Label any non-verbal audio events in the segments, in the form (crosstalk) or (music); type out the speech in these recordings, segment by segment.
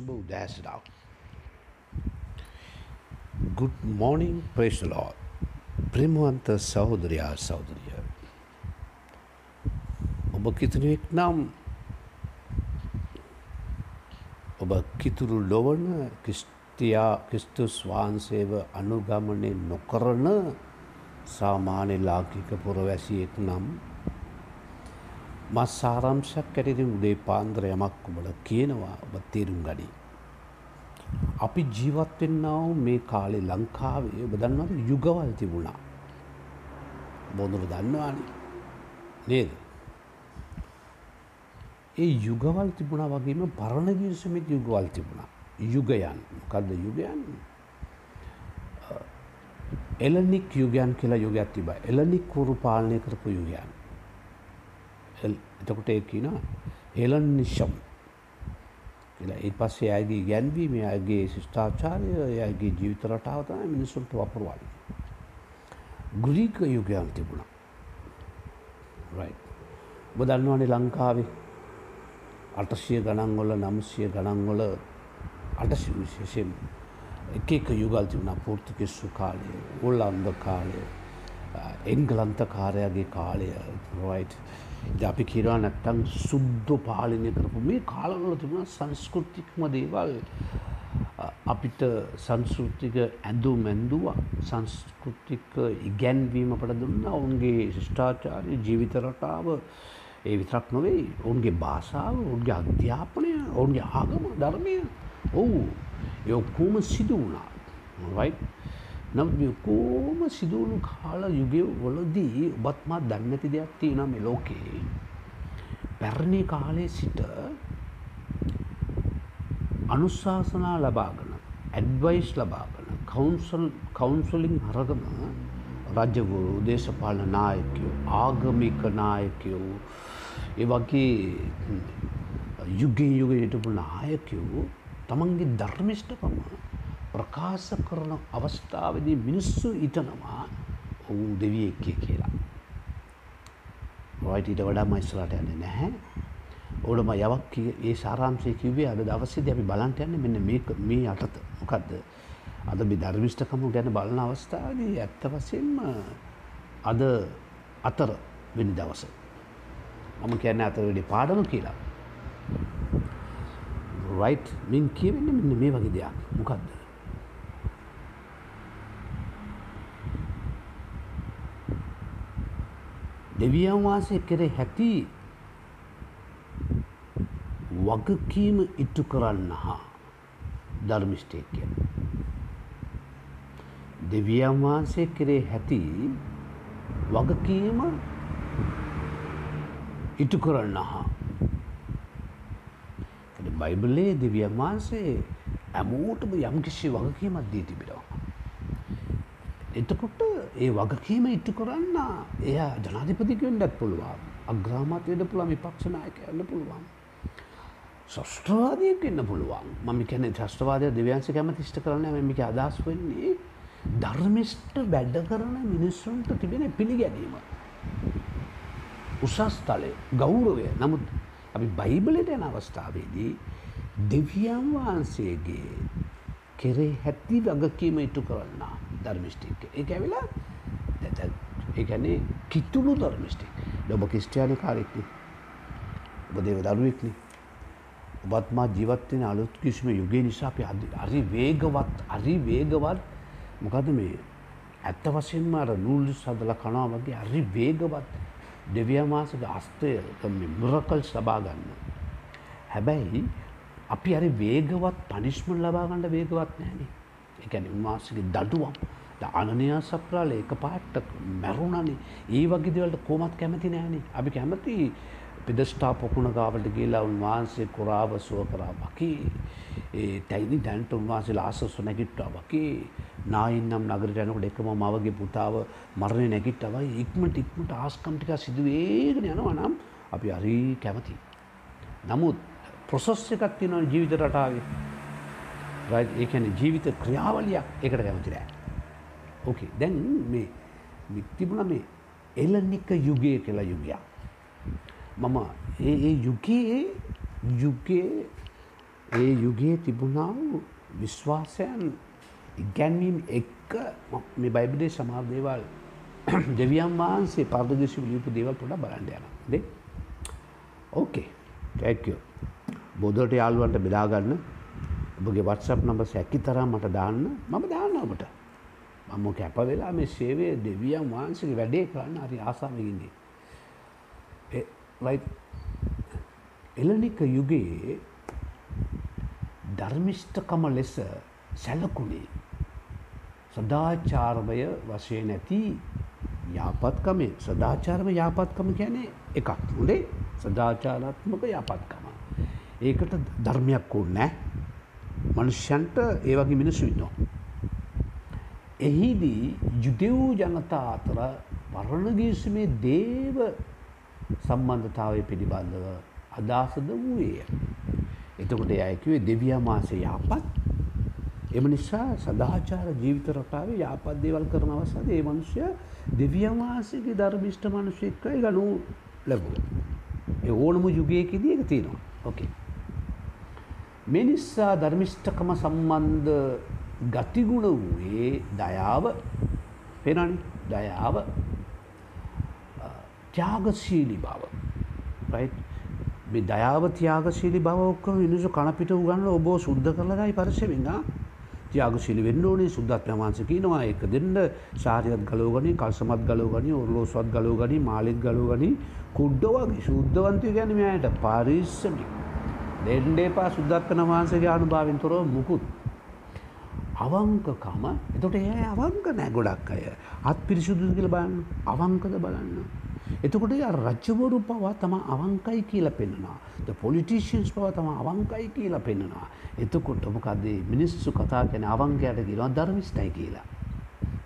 සුබ උදෑසනාව. Good morning, praise the Lord. ප්‍රේමවන්ත සහෝදරයා සහෝදරිය. ඔබ කිතුනෙක් නම් ඔබ කිතුරු ලොවන ක්‍රිස්තියා ක්‍රිස්තුස් වහන්සේව අනුගමනය නොකරන සාමාන්‍ය ලාංකික පුරවැසියෙක් නම් මස් සාරංශයක් ඇටිතින් උදේ පාන්දර යමක් ඔබට කියනවා ඔබ තේරුම් ගනී. අපි ජීවත්වෙන්නාව මේ කාලේ ලංකාවේ ඔබ දන්නවද යුගවල් තිබුණා. බොඳුර දන්නවානි නේද. ඒ යුගවල් තිබුණා වගේම පරණ විසමත් යුගවල් තිබුණා. යුගයන් කල්ද යුගයන් එලනික් යුගයන් කියලා යුගයක් තිබ එලනික් කුරු පාලනය කරපු යුගයන් එතකොට ඒ කියනවා හෙලන් නිශ්ෂම් කියලා ඒ පස්සේ අයගේ ගැන්වීම අයගේ ශිෂ්ඨාචාරය අයගේ ජීවිත රටාව තමයි මිනිසුන්ට වපුරවන්නේ. ග්‍රීක යුගයන් තිබුණා. රයිට්. ඔබ දන්නවනේ ලංකාවේ අටසිය ගණන් වල 900 ගණන් වල අටසිය විශේෂයෙන් එක එක යුගල් තිබුණා පෝර්තුගීසු කාලය, ඕලන්ද කාලය, එංගලන්ත කාරයාගේ කාලය. රයිට්. අපි කියනවා නැත්තම් සුද්ධ පාලනය කරපු මේ කාලවල තිබුණ සංස්කෘතික්ම දේවල්. අපිට සංස්කෘතික ඇඳු මැන්දුවා සංස්කෘතික ඉගැන්වීම අපට දුන්න. ඔවුන්ගේ ශිෂ්ඨාචාරය ජීවිත රටාව ඒ විතරක් නොවෙයි. ඔවුන්ගේ භාෂාව ඔවුන්ගේ අධ්‍යාපනය ඔවුන්ගේ ආගම ධර්මය. ඔවු. ඒ ඔක්කෝම සිදු වුණා. රයිට් නමුත් මේ ඔක්කොම සිදුවුණු කාල යුගය වලදී ඔබත් මා දන්නේ නැති දෙයක් තියෙනවා මේ ලෝකේ. පැරණි කාලේ සිට අනුශාසනා ලබාගෙන ඇඩ්වයිස් ලබාගෙන කවුන්සල් කවුන්සලින් අරගෙන රජවරු දේශපාලන නායකයෝ ආගමික නායකයෝ ඒ වගේ යුගයේ යුගයේ හිටපු නායකයෝ තමන්ගේ ධර්මිෂ්ඨකම ප්‍රකාශ කරන අවස්ථාවදී මිනිස්සු ඉතනවා ඔවුන් දෙවියෙක්කය කියලා. ඔයිට ඊට වඩා මයිස්රට යන්න නැහැ. ඕඩම යවක් ඒ සාරාම්සය කිවේ අද දවසේද අපි බලන්ට යන්න මෙන්න මේ අටත මොකක්ද. අද බි ධර්මිෂ්ඨකම ගැන බලන අවස්ථාවදී ඇත්ත වසයෙන්ම අද අතර වෙනි දවස. මම කියන්න අතර වැඩි පාඩම කියලා. රයිට් මින් කියවෙන්න මෙන්න මේ වගේ දෙයක් මොකක්ද. දෙවියන් වහන්සේ කෙරේ හැති වගකීම ඉටු කරන්න හා ධර්මිෂ්ටය කියන. දෙවියන් වහන්සේ කෙරේ හැති වගකීම ඉටු කරන්න හා බයිබලේ දෙවියන් වහන්සේ ඇමෝටම යම් කිසි වගකීමක් දී තිබෙනවා. එතකොට ඒ වගකීම ඉට්ටු කරන්න එයා ජනාධිපතිකවෙන්ඩත් පුළුවන් අග්‍රාමත්වයට පුළම විපක්ෂනායක යන්න පුළුවන්. ශස්ත්‍රවාදයක් එන්න පුළුවන් මම කැන ත්‍රස්ටවාදය දෙවන්ස කැම තිෂ්ට කරන මෙමික අදස් වෙන්නේ ධර්මිෂ්ට බැඩ්ඩ කරන මිනිස්සුන්ට තිබෙන පිළිගැනීම. උසස් තලය ගෞරවය නමුත් අපි බයිබලට යන අවස්ථාවේදී දෙවියන් වහන්සේගේ කෙරේ හැත්ති වගකීම ඉටු කරන්නා. ධර්මිෂ්ටික් ඒක ඇවිලා ඒකැනේ කිතුුණු ධර්මිෂ්ටික්. ඔබ කිස්ටයාන කාරෙක්න. ඔබ දේව දරුවෙක්න ඔබත්මා ජීවත්වෙන අලුත් කිසිම යුගේ නිසා අපි අරි වේගවත් අරි වේගවත් මොකද මේ ඇත්ත වශයෙන්ම අර නූල් සදල කනවා වගේ අරි වේගවත් දෙවියමාසක අස්තය මිරකල් සබාගන්න හැබැයි අපි අරි වේගවත් පනිශ්මල් ලබාගණ්ඩ වේගවත් නෑනේ එකැන උන්වහන්සගේ දඩුවම් අනනයා සප්‍රාල එක පාට්ට මැරුණනේ. ඒ වගේ දෙවලට කෝමත් කැමති නෑනේ අපි කැමති පිදස්ටා පොකුණ ගාවට කියලා උන්වහන්සේ කොරාව සුව කරා වකි ඒ තැයිනි දැන්ට උන්වහන්සේ ආසස්ව නැගිට්ටා වකි නායින්නම් නගරට යනකොට එකම මවගේ පුතාව මරණය නැගිට්ටවයි. ඉක්මට ඉක්මට ආස්කම්ටික සිදුවේගෙන යනවා නම් අපි අරි කැමති. නමුත් ප්‍රොසස් එකක් තියෙනවා ජීවිත රටාවේ. ඒකැන ජීවිත ක්‍රියාවලියක් එකට කැමතිරෑ. ඕකේ දැන් මේ මික්තිබුණ මේ එල්ලනික යුගය කියලා යුගයක්. මම ඒ යුගයේ යුගයේ ඒ යුගයේ තිබුණා වූ විශ්වාසයන් ඉගැන්වීම් එක්ක මේ බයිබලේ සමහර දේවල් (clears throat) දෙවියන් වහන්සේ පර්දේශි ලියපු දේවල් පොඩ්ඩක් බලන්න යනවා. දේ. ඕකේ. thank you. බොදලට යාළුවන්ට බෙදා ගන්න. ඔබගේ WhatsApp නම්බර් සැකි තරම් මට දාන්න. මම දාන්න ඔබට. මම කැප වෙලා මේ සේවය දෙවියන් වහන්සේගේ වැඩේ කරන්න හරි ආසාවෙන් ඉන්නේ. ඒ right එලනික යුගයේ ධර්මිෂ්ඨකම ලෙස සැලකුණේ සදාචාරමය වශයෙන් නැති යාපත්කමේ සදාචාරම යාපත්කම කියන්නේ එකක් උඩේ සදාචාරාත්මක යාපත්කම. ඒකට ධර්මයක් ඕනේ නැහැ. මනුෂ්‍යන්ට ඒ වගේ මිනිස්සු ඉන්නවා. එහිදී යුදෙව් ජනතා අතර පරණ ගිවිසුමේ දේව සම්බන්ධතාවය පිළිබඳව අදහසද වූයේය. එතකොට එයා කිව්වේ දෙවියන් වහන්සේ යහපත්. එම නිසා සදාචාර ජීවිත රටාවේ යහපත් දේවල් කරන අවස්ථාවේ ඒ මිනිස්සයා දෙවියන් වහන්සේගේ ධර්මිෂ්ඨ මිනිසෙක්වයි ගනු ලැබුවා. ඒ ඕනම යුගයකදී ඒක තියෙනවා. ඕකේ. මේ නිසා ධර්මිෂ්ඨකම සම්බන්ධ ගතිගුණ වූයේ දයාව පෙනනි දයාව ත්‍යාගශීලී බව. right? මේ දයාව ත්‍යාගශීලී බව ඔක්කොම මිනිස්සු කනපිට උගන්වන ඔබ සුද්ධ කරලායි පරිස්සමෙන් ආ? ත්‍යාගශීලී වෙන්න ඕනේ සුද්ධාත්ම වහන්සේ කියනවා ඒක දෙන්න සාරියත් ගලව ගනි කල්සමත් ගලව ගනි ඔර්ලෝසුවත් ගලව ගනි මාළිත් ගලව ගනි කුඩ්ඩ වගේ සුද්ධවන්තයෝ කියන්නේ මෙයාට පරිස්සමෙන් දෙන්න එපා සුද්ධාත්ම වහන්සේගේ අනුභවයෙන් තොරව මුකුත් අවංකකම එතකොට ඒ අවංක නෑ ගොඩක් අය අත් පිරිසුදුද කියලා බලන්න අවංකද බලන්න එතකොට රජ්‍යවරු පවා තම අවංකයි කියලා පෙන්නවා. ද පොලිටිෂන්ස් පව තම අවංකයි කියලා පෙන්නවා. එතකොට මොකද මිනිස්සු කතා කැන අවංකයට කියනවා ධර්මිෂ්ටයි කියලා.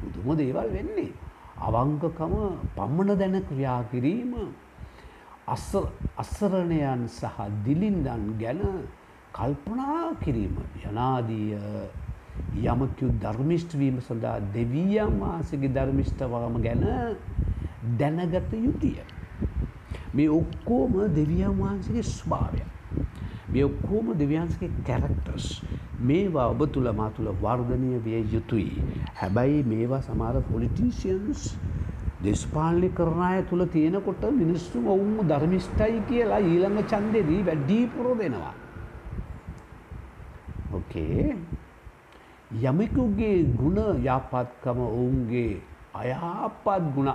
බුදුම දේවල් වෙන්නේ. අවංකකම පම්මන දැන ක්‍රියා කිරීම අස්සරණයන් සහ දිලින්දන් ගැන කල්පනා කිරීම යනාදීය යමකු ධර්මිෂ්ඨවීම සඳහා දෙවීයන් වහන්සගේ ධර්මිෂ්ඨවාම ගැන දැනගත යුතුය. මේ ඔක්කෝම දෙවියන් වහන්සගේ ස්භාවය. මේ ඔක්කෝම දෙවියන්සගේ කැරක්ටර්ස් මේවා ඔබ තුළ මා තුළ වර්ධනය විය යුතුයි. හැබැයි මේවා සමාර පොලිටිසියන්ස් දෙස්පාලනය කරණය තුළ තියෙනකොට මිනිස්සු ඔවුන්ම ධර්මිෂ්ටයි කියලා ඊළඟ චන්දෙදී වැඩ්ඩීපුරෝ දෙනවා. ඕකේ යමකුගේ ගුණ යාපත්කම ඔවුන්ගේ අයහපත් ගුණ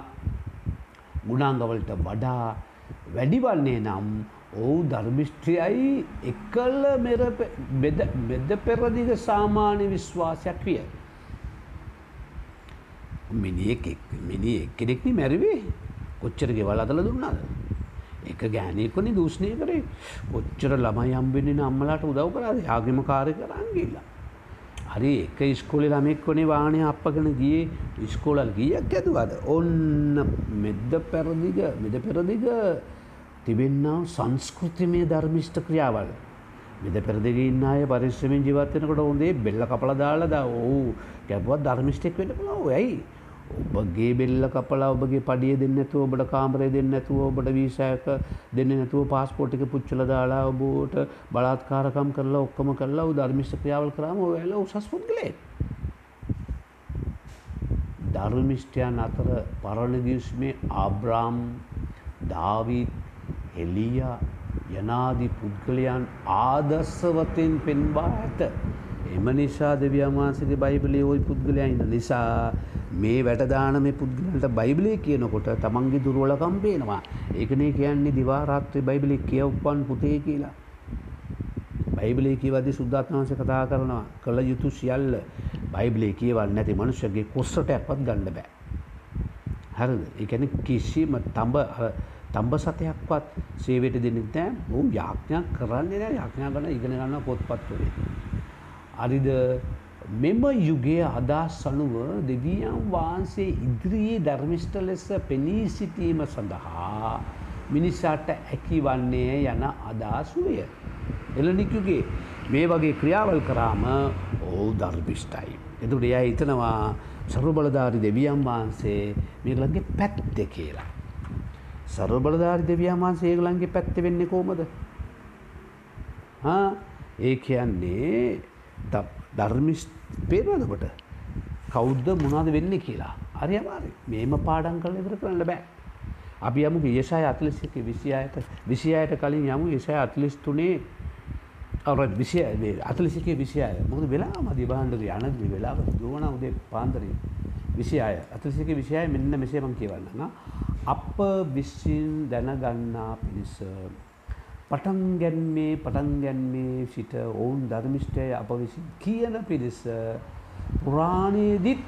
ගුණාංගවලට වඩා වැඩිවන්නේ නම් ඔහු ධර්මිෂ්ත්‍රයයි එකල්ල බෙද පෙරදිග සාමාන්‍ය විශ්වාසයක් විය. මිනිියෙක් මිනි එක්කෙනෙක්නි මැරිවේ. කොච්චර ගෙවල් අදල දුන්නාද. එක ගෑනයකොනි දූෂණය කරේ. කොච්චර ළමයි අම්බෙන්නේ අම්මලාට උදව් කරාද? යාගම කාරය කරන්ගේලා. හරි එක ඉස්කෝලේ ළමෙක් වනේ වාහනය අපගෙන ගියේ. ඉස්කෝලල් ගියක් ඇතුවද ඔන්න මෙද්ද පැරදිග මෙද පෙරදිග තිබෙන්නාව සංස්කෘතිමය ධර්මිෂ්ට ක්‍රියාවල්. මෙද පෙරදිග ඉන්න අය පරිශ්‍රමෙන් ජීවත්වෙනකොට ඔොන්දේ බෙල්ල කපල දාලා ද. ඔහු ගැබුවත් ධර්මිෂ්ටෙක් වෙන පුලාව ඇයි? ඔබගේ බෙල්ල කපලා ඔබගේ පඩිය දෙන්න ඇතුව ඔබට කාමරය දෙන්න ඇතුව ඔබට වීසයක දෙන්න නැතුව පාස්පෝට්ික පුච්චල දාලා ඔබෝට බලාත්කාරකම් කරලා ඔක්කම කරලා ධර්මිෂ්ට ක්‍රියාවල් කරම ඔයාල උසස් පුද්ගලේ ධර්මිෂ්ටයන් අතර පරණගිස්මේ ආබ්‍රාම් දාවිත් එලිය යනාදී පුද්ගලයන් ආදස්සවතෙන් පෙන්වා ඇත. එම නිසා දෙවියන් වහන්සේගේ බයිබලයේ ওই පුද්ගලයා ඉන්න නිසා මේ වැටදාන මේ පුද්ගලන්ට බයිබලයේ කියනකොට තමන්ගේ දුර්වලකම් පේනවා. ඒකනේ කියන්නේ දිවා රාත්‍රී බයිබලයේ කියවපන් පුතේ කියලා. බයිබලයේ කියවද්දී සුද්ධාත්ම වහන්සේ කතා කරනවා කළ යුතු සියල්ල බයිබලයේ කියවන්නේ නැති මනුස්සයගේ කොස්සටයක්වත් ගන්න බෑ. හරිද? ඒ කියන්නේ කිසිම තඹ තඹ සතයක්වත් සේවයට දෙන්නේ නැහැ. ඔව් යාඥා කරන්නේ නැහැ. යාඥා කරන ඉගෙන ගන්න පොත්පත් වලින්. අරිද මෙම යුගයේ අදහස් අනුව දෙවියන් වහන්සේ ඉදිරියේ ධර්මිෂ්ඨ ලෙස පෙනී සිටීම සඳහා මිනිසාට හැකිවන්නේ යන අදහස් වූය. එළනිකුගේ මේ වගේ ක්‍රියාවල් කරාම ඔවු ධර්මිෂ්ඨයි. එතුට එයා හිතනවා සර්වබලධාරි දෙවියන් වහන්සේ මේගලන්ගේ පැත්ත කියලා. සර්වබලධාරි දෙවියන් වහන්සේ ඒගලන්ගේ පැත්ත වෙන්නේ කෝමද? ඒ කියන්නේ ධර්මිස් පේරවදකොට කෞද්ද මොනාද වෙන්න කියලා හරි අමාරි මේම පාඩන් කල ඉවර කරන්න බෑ. අපි යමු ඒසාය අතලිසික විසියායට විසියායට කලින් යමු ඒසාය අතලිස් තුනේ. අර විසිය අතලිසිකේ විසියාය. මොකද වෙලා මදි බහන්ඩද යනදි වෙලාව දුවන උදේ පාන්දරේ විසියාය. අතලිසික විසියාය මෙන්න මෙසේ මං කියවන්න අප විශ්සින් දැනගන්නා පිණිස පටන් ගැන්මේ පටන් ගැන්මේ සිට ඔවුන් ධර්මිෂ්ටය අප විසින් කියන පිරිස පුරාණයේදිත්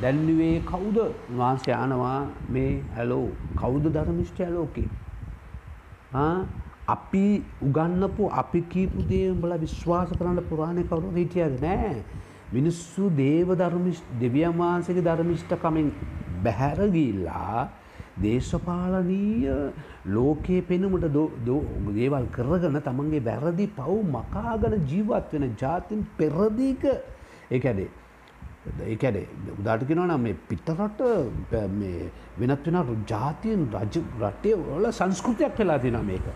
දැල්ලුවේ කවුද? වහන්සේ ආනවා මේ හැලෝ කවුද ධර්මිෂ්ටය ලෝකේ අපි උගන්නපු අපි කීපු දේ උඹලා විශ්වාස කරන්න පුරාණය කවුරු හිටියද? නෑ. මිනිස්සු දේව ධර්මිෂ් දෙවියන් වහන්සේගේ ධර්මිෂ්ඨකමින් බැහැර ගිහිල්ලා දේශපාලනීය ලෝකයේ පෙනුමට දේවල් කරගෙන තමන්ගේ වැරදි පව් මකාගෙන ජීවත් වෙන ජාතින් පෙරදීක. ඒකැඩේ ඒකැඩේ උදාටකෙනවා නම් මේ පිටරට වෙනත් වෙන ජාතියෙන් රජ රටේ වල සංස්කෘතියක් වෙලා තින මේක.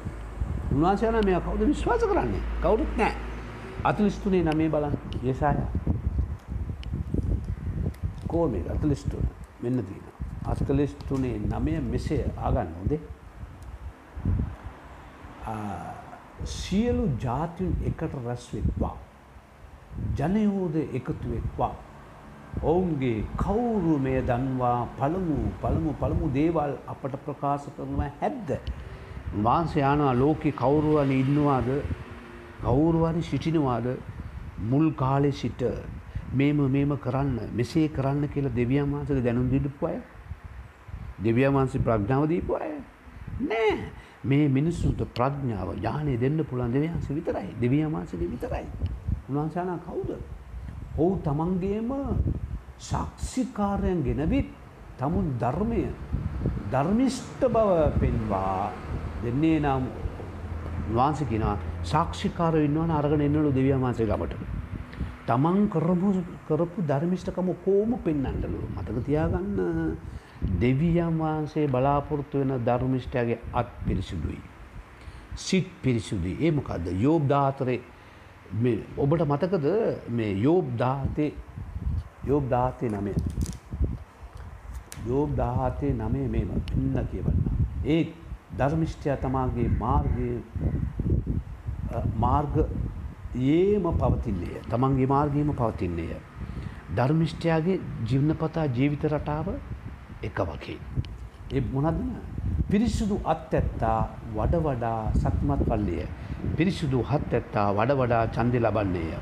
උන්වහන්සේන මේ කවුද විශ්වාස කරන්නේ? කවුරුත් නෑ අතුලිස්තුනේ නමේ බලන් යසාය. කෝ මේ අතුලිස්තුන මෙන්න තියෙන අස්කලෙස් තුනේ නමය මෙසේ ආගන්න හොදේ සියලු ජාතියන් එකට රැස්වෙත්වා ජනයෝද එකතුවෙක්වා ඔවුන්ගේ කවුරු මේ දන්වා පළමු පළමු පළමු දේවල් අපට ප්‍රකාශ කරනවා හැද්ද? වහන්සේ යනවා ලෝකෙ කවුරුවන ඉන්නවාද? කවුරුවරි සිටිනවාද? මුල් කාලෙ සිට මේම මේම කරන්න මෙසේ කරන්න කියලා දෙවියන් වහන්සේට දැනුම් දීපු අය දෙවියන් වහන්සේ ප්‍රඥාව දීපු අය. නෑ. මේ මිනිස්සුන්ට ප්‍රඥාව ඥානය දෙන්න පුළුවන් දෙවියන් වහන්සේ විතරයි. දෙවියන් වහන්සේ විතරයි. උන්වහන්සේ ආනා කවුද? ඔව් තමන්ගේම සාක්ෂිකාරයන් ගෙනවිත් තමුන් ධර්මය ධර්මිෂ්ඨ බව පෙන්වා දෙන්නේ නම් උන්වහන්සේ කියනවා සාක්ෂිකාරයෝ ඉන්නවනේ අරගෙන එන්නලු දෙවියන් වහන්සේ ගමට. තමන් කරපු කරපු ධර්මිෂ්ඨකම කොහොම පෙන්වන්නලු? මතක තියාගන්න. දෙවියන් වහන්සේ බලාපොරොත්තු වෙන ධර්මිෂ්ඨයාගේ අත් පිරිසිදුයි. සිත් පිරිසිදුයි. ඒ මොකද්ද? යෝබ් 14 මේ ඔබට මතකද මේ යෝබ් 17 යෝබ් 17 9 යෝබ් 17 9 මේව ඉන්න කියවන්න. ඒ ධර්මිෂ්ඨයා තමාගේ මාර්ගයේ මාර්ග ඒම පවතින්නේය. තමන්ගේ මාර්ගයේම පවතින්නේය. ධර්මිෂ්ඨයාගේ ජීවනපතා ජීවිත රටාව එක වගේ. ඒ මොනද පිරිසිදු අත් ඇත්තා වඩ වඩා සක්මත් වල්ලිය. පිරිසිදු හත් ඇත්තා වඩ වඩා චන්දි ලබන්නේය.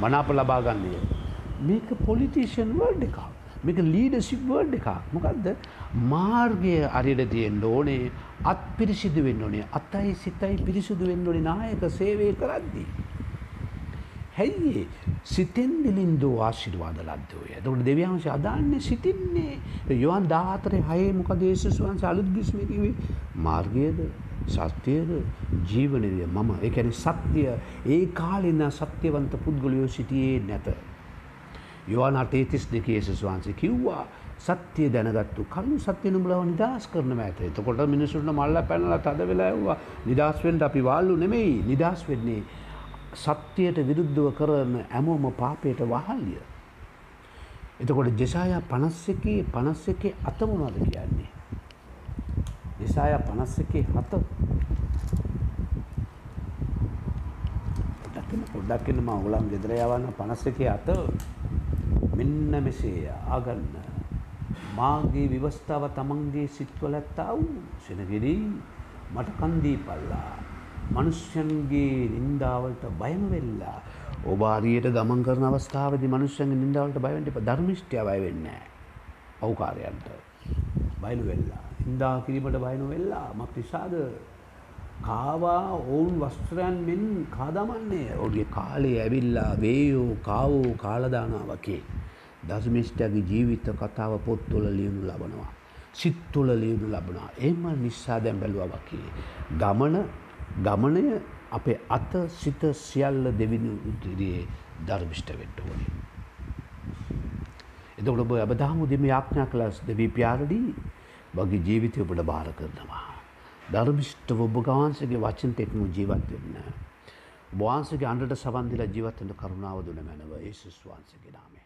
මනාප ලබාගන්නේය. මේක පොලිටිෂන් වර්ඩ් එකක්. මේක ලීඩසිප් වර්ඩ් එකක්. මොකක්ද මාර්ගය අරියට තියෙන්ට ඕනේ අත් පිරිසිදු වෙන්න ඕනේ අත්තයි සිතයි පිරිසිදු වෙන්න ඕනේ නායක සේවය කරද්දී. හැයි සිතෙන් දිලින්දෝ ආශිර්වාද ලද්දෝය. එතකොට දෙවියන්ස අදාන්නේ සිතින්නේ යොවන් 14 6 මොකද යේසුස් වහන්සේ අලුත් ගිස්මේ කිව්වේ මාර්ගයද සත්‍යයද ජීවනයද මම ඒ කියන්නේ සත්‍ය ඒ කාලේ ඉන්න සත්‍යවන්ත පුද්ගලයෝ සිටියේ නැත. යොවන් 8:32 යේසුස් වහන්සේ කිව්වා සත්‍ය දැනගත්තු කරුණු සත්‍ය නුඹලව නිදහස් කරන මෑත. එතකොට මිනිසුන්ට මල්ලා පැනලා තද වෙලා ඇව්වා. නිදහස් වෙන්න අපි වාල්ලු නෙමෙයි. නිදහස් වෙන්නේ සත්‍යයට විරුද්ධව කරන ඇමෝම පාපයට වහල්ය. එතකොට ජෙසාය පනස් එකේ පනස් එකේ අත මොනවද කියන්නේ. ජෙසාය පනස් එකේ හත පොඩ්ඩක්කන්න ම ඔගලන් ගෙදර යවන්න. පනස් එකේ අත. මෙන්න මෙසේ ආගන්න. මාගේ විවස්ථාව තමන්ගේ සිත්වල ඇත්තා වූ සෙනගෙදී මට කන්දී පල්ලා මනුෂ්‍යන්ගේ නින්දාවලට බයම වෙල්ලා ඔබාරියට ගමන් කරන අවස්ථාවද මනුෂ්‍යන්ගේ නින්දාවලට බයවෙන්ට ධර්මිෂ්ටය බය වෙන්න පෞකාරයන්ට බයිලු වෙල්ලා ඉන්දා කිරීමට බයනු වෙල්ලා මක් නිසාද? කාවා ඔවුන් වස්ත්‍රයන් මෙන් කාදමන්නේ. ඔගේ කාලේ ඇවිල්ලා වේයෝ කාවෝ කාලදානා වකේ දර්මිෂ්ටගේ ජීවිත කතාව පොත්තුල ලියුණු ලබනවා. සිත්තුල ලියුණු ලබනවා. එම නිසා දැම් බැලුව වකේ. ගමන ගමනය අපේ අත සිත සියල්ල දෙවිනි උදිරියේ ධර්මිෂ්ට වෙන්න ඕනේ. එතකොට ඔබ අබදාම දෙම යාඥා කළස් දෙවි ප්‍යාරදී වගේ ජීවිතය ඔබට බාර කරනවා. ධර්මිෂ්ඨව ඔබ ගාන්සගේ වචන එක්ම ජීවත් වෙන්න. වහන්සගේ අන්ඩට සබන්දිල ජීවත්තට කරුණාව දුන මැනව ඒසුස් වහන්සගේ නාමේ.